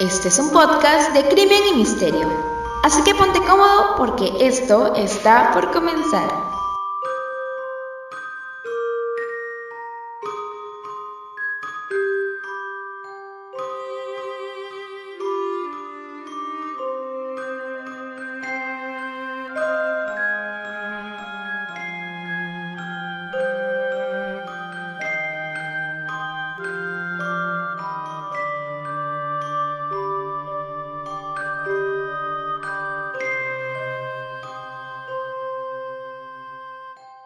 Este es un podcast de crimen y misterio, así que ponte cómodo porque esto está por comenzar.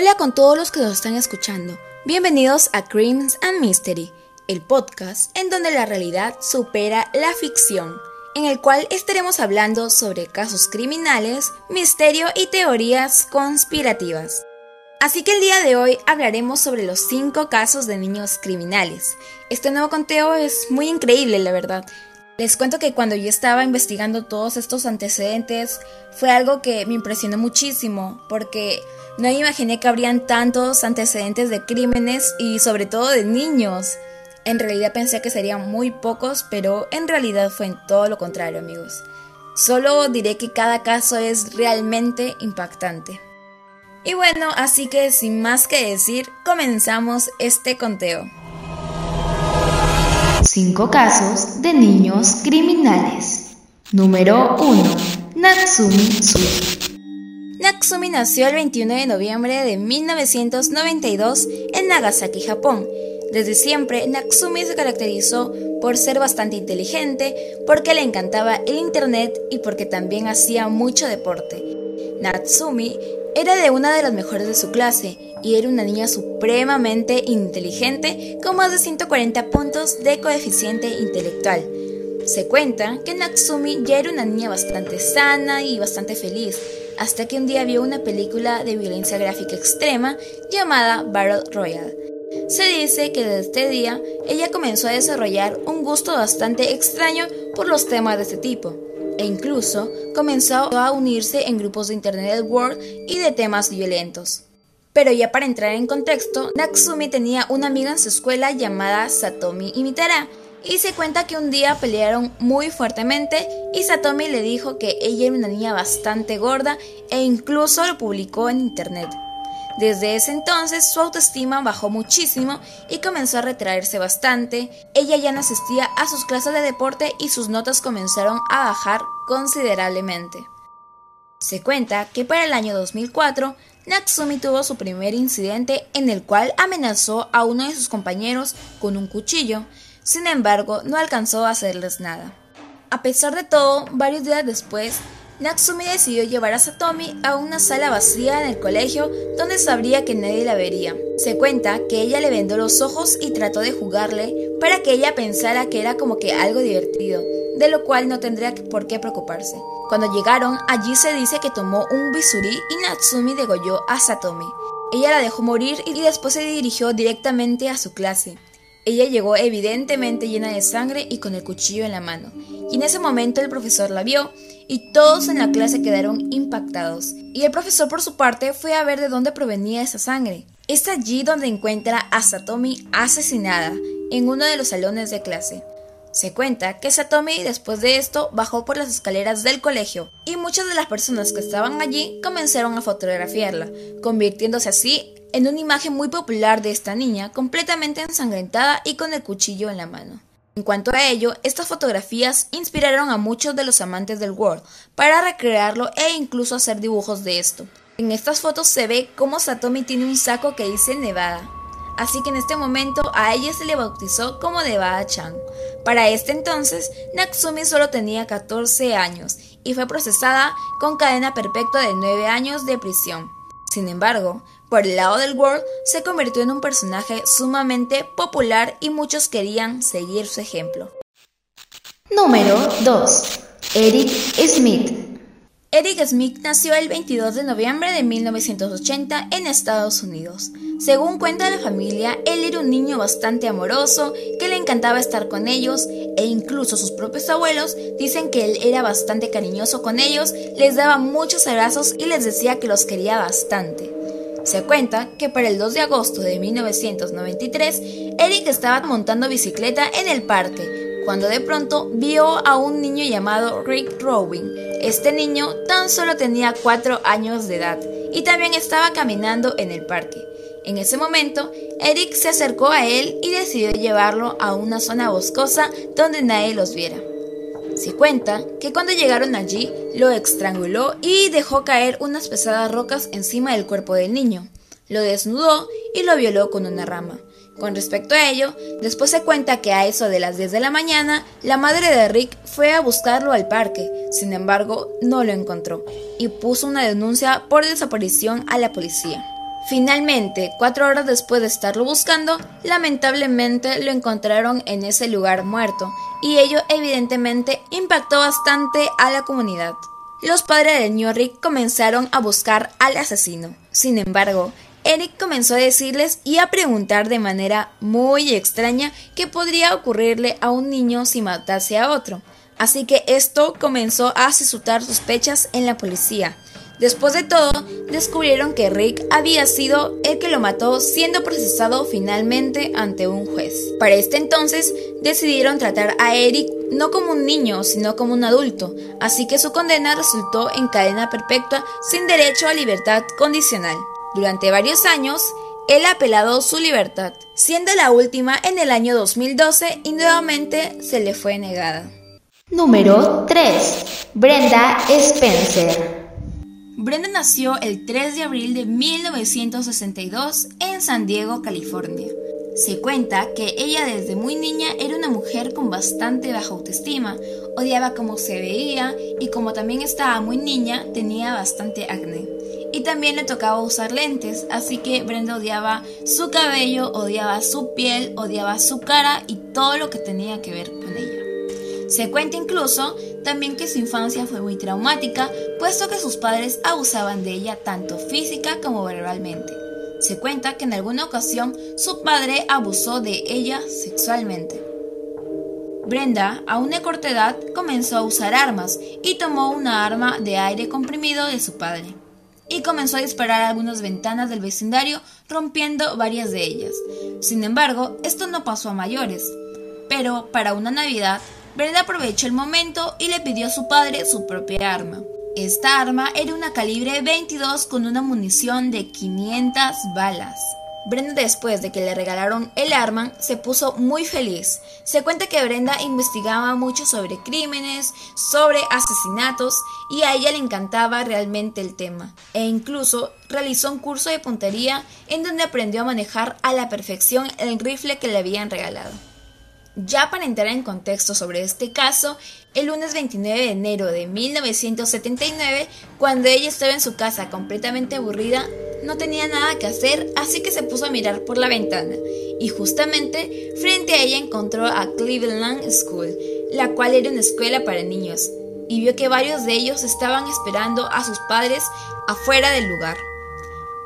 Hola con todos los que nos están escuchando. Bienvenidos a Crimes and Mystery, el podcast en donde la realidad supera la ficción, en el cual estaremos hablando sobre casos criminales, misterio y teorías conspirativas. Así que el día de hoy hablaremos sobre los 5 casos de niños criminales. Este nuevo conteo es muy increíble, la verdad. Les cuento que cuando yo estaba investigando todos estos antecedentes fue algo que me impresionó muchísimo porque no imaginé que habrían tantos antecedentes de crímenes y sobre todo de niños. En realidad pensé que serían muy pocos, pero en realidad fue en todo lo contrario, amigos. Solo diré que cada caso es realmente impactante. Y bueno, así que sin más que decir, comenzamos este conteo. 5 casos de niños criminales. Número 1. Natsumi Sui. Natsumi nació el 21 de noviembre de 1992 en Nagasaki, Japón. Desde siempre, Natsumi se caracterizó por ser bastante inteligente, porque le encantaba el internet y porque también hacía mucho deporte. Natsumi era de una de las mejores de su clase y era una niña supremamente inteligente con más de 140 puntos de coeficiente intelectual. Se cuenta que Natsumi ya era una niña bastante sana y bastante feliz, hasta que un día vio una película de violencia gráfica extrema llamada Battle Royale. Se dice que desde este día ella comenzó a desarrollar un gusto bastante extraño por los temas de este tipo, e incluso comenzó a unirse en grupos de Internet World y de temas violentos. Pero ya para entrar en contexto, Natsumi tenía una amiga en su escuela llamada Satomi Imitara, y se cuenta que un día pelearon muy fuertemente y Satomi le dijo que ella era una niña bastante gorda e incluso lo publicó en internet. Desde ese entonces su autoestima bajó muchísimo y comenzó a retraerse bastante. Ella ya no asistía a sus clases de deporte y sus notas comenzaron a bajar considerablemente. Se cuenta que para el año 2004 Natsumi tuvo su primer incidente en el cual amenazó a uno de sus compañeros con un cuchillo, sin embargo no alcanzó a hacerles nada. A pesar de todo, varios días después, Natsumi decidió llevar a Satomi a una sala vacía en el colegio donde sabría que nadie la vería. Se cuenta que ella le vendó los ojos y trató de jugarle para que ella pensara que era como que algo divertido, de lo cual no tendría por qué preocuparse. Cuando llegaron, allí se dice que tomó un bisurí y Natsumi degolló a Satomi. Ella la dejó morir y después se dirigió directamente a su clase. Ella llegó evidentemente llena de sangre y con el cuchillo en la mano, y en ese momento el profesor la vio y todos en la clase quedaron impactados. Y el profesor por su parte fue a ver de dónde provenía esa sangre. Es allí donde encuentra a Satomi asesinada, en uno de los salones de clase. Se cuenta que Satomi después de esto bajó por las escaleras del colegio y muchas de las personas que estaban allí comenzaron a fotografiarla, convirtiéndose así en una imagen muy popular de esta niña completamente ensangrentada y con el cuchillo en la mano. En cuanto a ello, estas fotografías inspiraron a muchos de los amantes del World para recrearlo e incluso hacer dibujos de esto. En estas fotos se ve cómo Satomi tiene un saco que dice Nevada, así que en este momento a ella se le bautizó como Nevada-chan. Para este entonces, Natsumi solo tenía 14 años y fue procesada con cadena perpetua de 9 años de prisión. Sin embargo, por el lado del World, se convirtió en un personaje sumamente popular y muchos querían seguir su ejemplo. Número 2. Eric Smith. Eric Smith nació el 22 de noviembre de 1980 en Estados Unidos. Según cuenta la familia, él era un niño bastante amoroso, que le encantaba estar con ellos, e incluso sus propios abuelos dicen que él era bastante cariñoso con ellos, les daba muchos abrazos y les decía que los quería bastante. Se cuenta que para el 2 de agosto de 1993, Eric estaba montando bicicleta en el parque, cuando de pronto vio a un niño llamado Rick Robin. Este niño tan solo tenía 4 años de edad y también estaba caminando en el parque. En ese momento, Eric se acercó a él y decidió llevarlo a una zona boscosa donde nadie los viera. Se cuenta que cuando llegaron allí, lo estranguló y dejó caer unas pesadas rocas encima del cuerpo del niño. Lo desnudó y lo violó con una rama. Con respecto a ello, después se cuenta que a eso de las 10 de la mañana, la madre de Rick fue a buscarlo al parque, sin embargo, no lo encontró y puso una denuncia por desaparición a la policía. Finalmente, cuatro horas después de estarlo buscando, lamentablemente lo encontraron en ese lugar muerto, y ello evidentemente impactó bastante a la comunidad. Los padres de Rick comenzaron a buscar al asesino. Sin embargo, Eric comenzó a decirles y a preguntar de manera muy extraña qué podría ocurrirle a un niño si matase a otro. Así que esto comenzó a suscitar sospechas en la policía. Después de todo, descubrieron que Rick había sido el que lo mató siendo procesado finalmente ante un juez. Para este entonces, decidieron tratar a Eric no como un niño, sino como un adulto, así que su condena resultó en cadena perpetua sin derecho a libertad condicional. Durante varios años, él apelado su libertad, siendo la última en el año 2012 y nuevamente se le fue negada. Número 3. Brenda Spencer. Brenda nació el 3 de abril de 1962 en San Diego, California. Se cuenta que ella desde muy niña era una mujer con bastante baja autoestima, odiaba cómo se veía y como también estaba muy niña tenía bastante acné. Y también le tocaba usar lentes, así que Brenda odiaba su cabello, odiaba su piel, odiaba su cara y todo lo que tenía que ver con ella. Se cuenta incluso también que su infancia fue muy traumática, puesto que sus padres abusaban de ella tanto física como verbalmente. Se cuenta que en alguna ocasión su padre abusó de ella sexualmente. Brenda, a una corta edad, comenzó a usar armas y tomó una arma de aire comprimido de su padre. Y comenzó a disparar algunas ventanas del vecindario, rompiendo varias de ellas. Sin embargo, esto no pasó a mayores. Pero para una Navidad, Brenda aprovechó el momento y le pidió a su padre su propia arma. Esta arma era una calibre 22 con una munición de 500 balas. Brenda después de que le regalaron el arma se puso muy feliz. Se cuenta que Brenda investigaba mucho sobre crímenes, sobre asesinatos y a ella le encantaba realmente el tema. E incluso realizó un curso de puntería en donde aprendió a manejar a la perfección el rifle que le habían regalado. Ya para entrar en contexto sobre este caso, el lunes 29 de enero de 1979, cuando ella estaba en su casa completamente aburrida, no tenía nada que hacer, así que se puso a mirar por la ventana. Y justamente frente a ella encontró a Cleveland School, la cual era una escuela para niños, y vio que varios de ellos estaban esperando a sus padres afuera del lugar.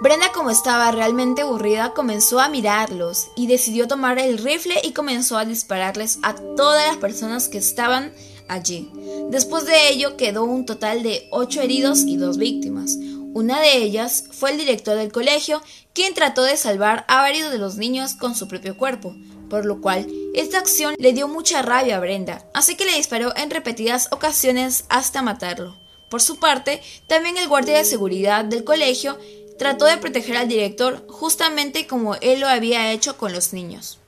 Brenda, como estaba realmente aburrida, comenzó a mirarlos y decidió tomar el rifle y comenzó a dispararles a todas las personas que estaban allí. Después de ello quedó un total de 8 heridos y 2 víctimas. Una de ellas fue el director del colegio, quien trató de salvar a varios de los niños con su propio cuerpo, por lo cual esta acción le dio mucha rabia a Brenda, así que le disparó en repetidas ocasiones hasta matarlo. Por su parte, también el guardia de seguridad del colegio trató de proteger al director justamente como él lo había hecho con los niños.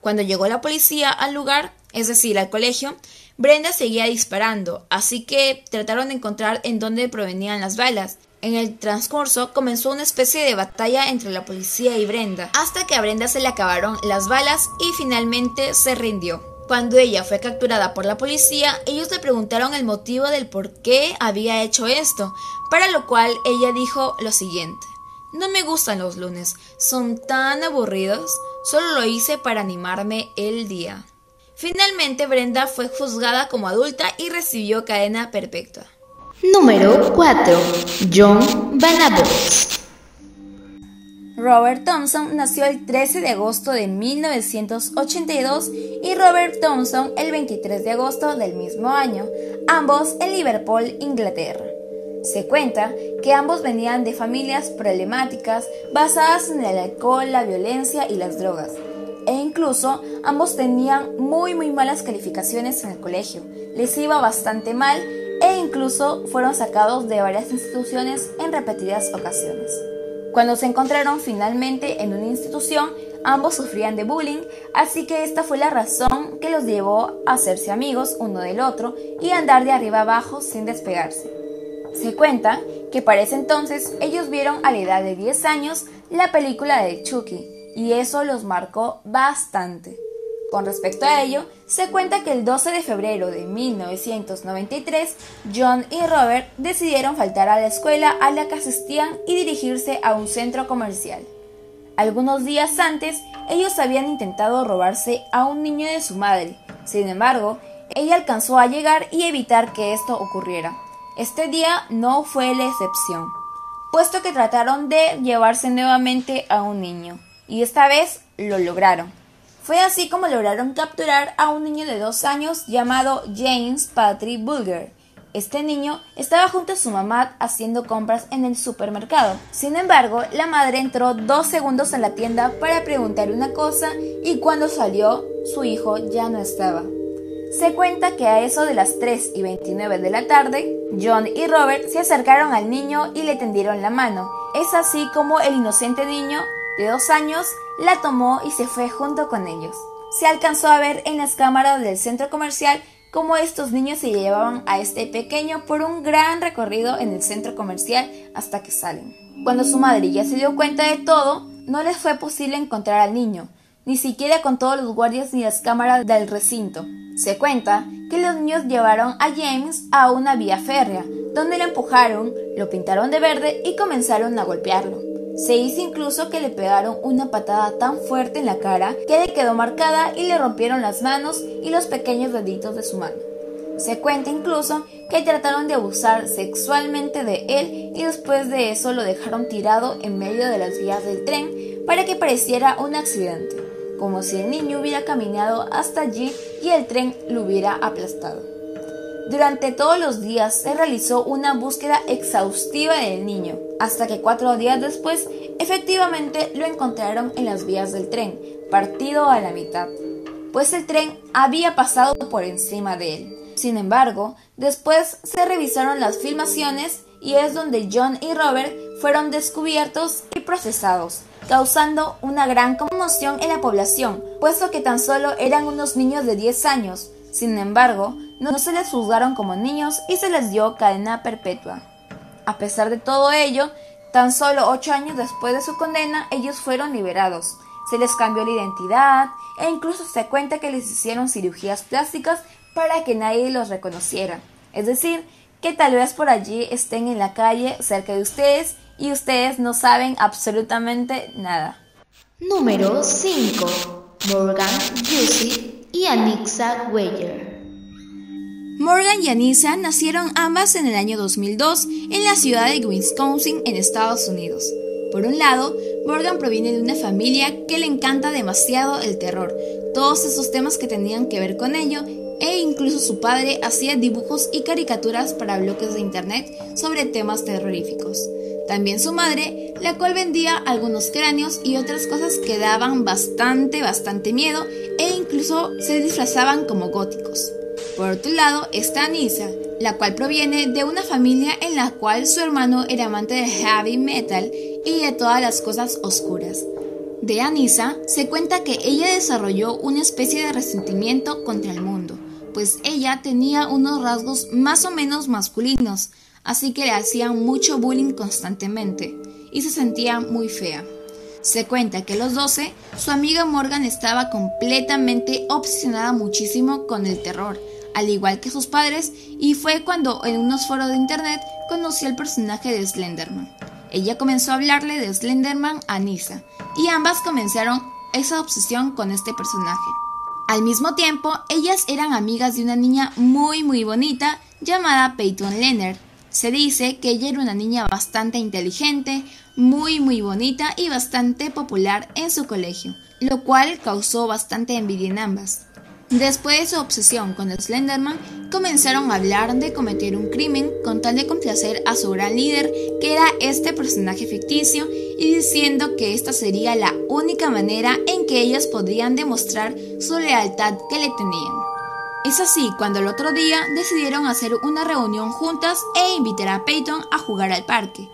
Cuando llegó la policía al lugar, es decir, al colegio, Brenda seguía disparando, así que trataron de encontrar en dónde provenían las balas. En el transcurso comenzó una especie de batalla entre la policía y Brenda, hasta que a Brenda se le acabaron las balas y finalmente se rindió. Cuando ella fue capturada por la policía, ellos le preguntaron el motivo del por qué había hecho esto, para lo cual ella dijo lo siguiente. No me gustan los lunes, son tan aburridos, solo lo hice para animarme el día. Finalmente Brenda fue juzgada como adulta y recibió cadena perpetua. Número 4. John Vanabos. Robert Thompson nació el 13 de agosto de 1982 y Robert Thompson el 23 de agosto del mismo año, ambos en Liverpool, Inglaterra. Se cuenta que ambos venían de familias problemáticas basadas en el alcohol, la violencia y las drogas. e incluso ambos tenían muy muy malas calificaciones en el colegio. Les iba bastante mal e incluso fueron sacados de varias instituciones en repetidas ocasiones. Cuando se encontraron finalmente en una institución, ambos sufrían de bullying, así que esta fue la razón que los llevó a hacerse amigos uno del otro y andar de arriba abajo sin despegarse. Se cuenta que para ese entonces ellos vieron a la edad de 10 años la película de Chucky y eso los marcó bastante. Con respecto a ello, se cuenta que el 12 de febrero de 1993, John y Robert decidieron faltar a la escuela a la que asistían y dirigirse a un centro comercial. Algunos días antes, ellos habían intentado robarse a un niño de su madre. Sin embargo, ella alcanzó a llegar y evitar que esto ocurriera. Este día no fue la excepción, puesto que trataron de llevarse nuevamente a un niño, y esta vez lo lograron. Fue así como lograron capturar a un niño de dos años llamado James Patrick Bulger. Este niño estaba junto a su mamá haciendo compras en el supermercado. Sin embargo, la madre entró dos segundos en la tienda para preguntar una cosa y cuando salió, su hijo ya no estaba. Se cuenta que a eso de las 3 y 29 de la tarde, John y Robert se acercaron al niño y le tendieron la mano. Es así como el inocente niño de dos años la tomó y se fue junto con ellos. Se alcanzó a ver en las cámaras del centro comercial cómo estos niños se llevaban a este pequeño por un gran recorrido en el centro comercial hasta que salen. Cuando su madre ya se dio cuenta de todo, no les fue posible encontrar al niño, ni siquiera con todos los guardias ni las cámaras del recinto. Se cuenta que los niños llevaron a James a una vía férrea, donde lo empujaron, lo pintaron de verde y comenzaron a golpearlo. Se hizo incluso que le pegaron una patada tan fuerte en la cara que le quedó marcada y le rompieron las manos y los pequeños deditos de su mano. Se cuenta incluso que trataron de abusar sexualmente de él y después de eso lo dejaron tirado en medio de las vías del tren para que pareciera un accidente, como si el niño hubiera caminado hasta allí y el tren lo hubiera aplastado. Durante todos los días se realizó una búsqueda exhaustiva del niño, hasta que cuatro días después efectivamente lo encontraron en las vías del tren, partido a la mitad, pues el tren había pasado por encima de él. Sin embargo, después se revisaron las filmaciones y es donde John y Robert fueron descubiertos y procesados, causando una gran conmoción en la población, puesto que tan solo eran unos niños de 10 años. Sin embargo, no se les juzgaron como niños y se les dio cadena perpetua. A pesar de todo ello, tan solo ocho años después de su condena, ellos fueron liberados. Se les cambió la identidad e incluso se cuenta que les hicieron cirugías plásticas para que nadie los reconociera. Es decir, que tal vez por allí estén en la calle cerca de ustedes y ustedes no saben absolutamente nada. Número 5. Morgan Juicy y Anixa Weyer. Morgan y Anissa nacieron ambas en el año 2002 en la ciudad de Wisconsin, en Estados Unidos. Por un lado, Morgan proviene de una familia que le encanta demasiado el terror, todos esos temas que tenían que ver con ello, e incluso su padre hacía dibujos y caricaturas para bloques de internet sobre temas terroríficos. También su madre, la cual vendía algunos cráneos y otras cosas que daban bastante, bastante miedo e incluso se disfrazaban como góticos. Por otro lado está Anissa, la cual proviene de una familia en la cual su hermano era amante de heavy metal y de todas las cosas oscuras. De Anissa se cuenta que ella desarrolló una especie de resentimiento contra el mundo, pues ella tenía unos rasgos más o menos masculinos, así que le hacían mucho bullying constantemente y se sentía muy fea. Se cuenta que a los 12, su amiga Morgan estaba completamente obsesionada muchísimo con el terror, al igual que sus padres, y fue cuando en unos foros de internet conoció el personaje de Slenderman. Ella comenzó a hablarle de Slenderman a Nisa, y ambas comenzaron esa obsesión con este personaje. Al mismo tiempo, ellas eran amigas de una niña muy muy bonita llamada Peyton Leonard. Se dice que ella era una niña bastante inteligente, muy muy bonita y bastante popular en su colegio, lo cual causó bastante envidia en ambas. Después de su obsesión con Slenderman, comenzaron a hablar de cometer un crimen con tal de complacer a su gran líder, que era este personaje ficticio, y diciendo que esta sería la única manera en que ellos podrían demostrar su lealtad que le tenían. Es así cuando el otro día decidieron hacer una reunión juntas e invitar a Peyton a jugar al parque.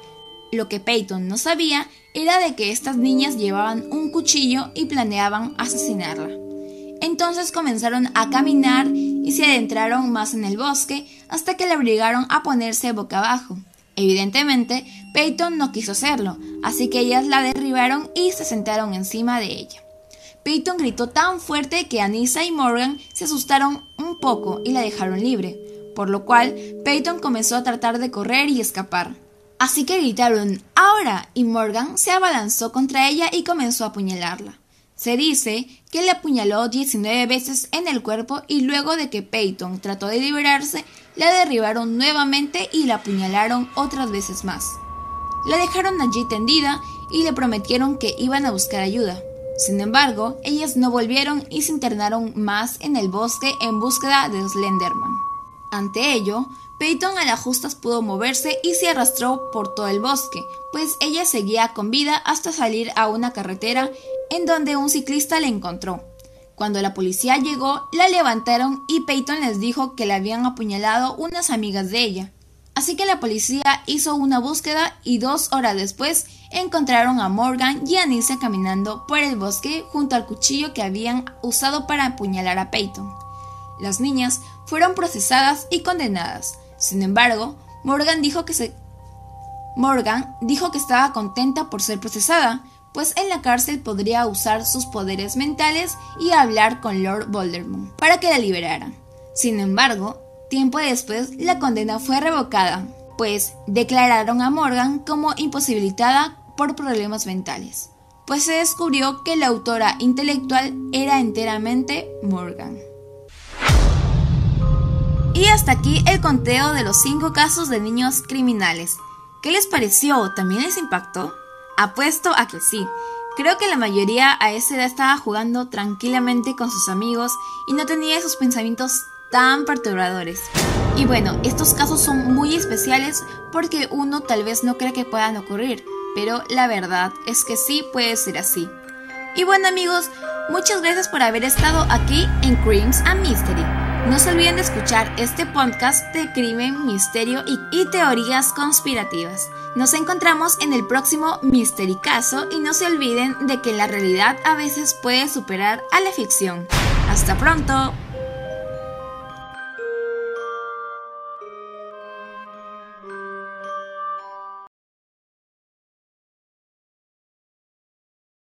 Lo que Peyton no sabía era de que estas niñas llevaban un cuchillo y planeaban asesinarla. Entonces comenzaron a caminar y se adentraron más en el bosque hasta que le obligaron a ponerse boca abajo. Evidentemente, Peyton no quiso hacerlo, así que ellas la derribaron y se sentaron encima de ella. Peyton gritó tan fuerte que Anissa y Morgan se asustaron un poco y la dejaron libre, por lo cual Peyton comenzó a tratar de correr y escapar. Así que gritaron ¡Ahora! y Morgan se abalanzó contra ella y comenzó a apuñalarla. Se dice que le apuñaló 19 veces en el cuerpo y luego de que Peyton trató de liberarse, la derribaron nuevamente y la apuñalaron otras veces más. La dejaron allí tendida y le prometieron que iban a buscar ayuda. Sin embargo, ellas no volvieron y se internaron más en el bosque en búsqueda de Slenderman. Ante ello, Peyton a las justas pudo moverse y se arrastró por todo el bosque, pues ella seguía con vida hasta salir a una carretera en donde un ciclista la encontró. Cuando la policía llegó, la levantaron y Peyton les dijo que la habían apuñalado unas amigas de ella. Así que la policía hizo una búsqueda y dos horas después encontraron a Morgan y Anissa caminando por el bosque junto al cuchillo que habían usado para apuñalar a Peyton. Las niñas fueron procesadas y condenadas. Sin embargo, Morgan dijo que se Morgan dijo que estaba contenta por ser procesada, pues en la cárcel podría usar sus poderes mentales y hablar con Lord Voldemort para que la liberaran. Sin embargo, tiempo después la condena fue revocada, pues declararon a Morgan como imposibilitada por problemas mentales, pues se descubrió que la autora intelectual era enteramente Morgan. Y hasta aquí el conteo de los 5 casos de niños criminales. ¿Qué les pareció? ¿También les impactó? Apuesto a que sí. Creo que la mayoría a esa edad estaba jugando tranquilamente con sus amigos y no tenía esos pensamientos tan perturbadores. Y bueno, estos casos son muy especiales porque uno tal vez no cree que puedan ocurrir, pero la verdad es que sí puede ser así. Y bueno amigos, muchas gracias por haber estado aquí en Creams and Mystery. No se olviden de escuchar este podcast de crimen, misterio y, teorías conspirativas. Nos encontramos en el próximo Mystery Caso y no se olviden de que la realidad a veces puede superar a la ficción. Hasta pronto.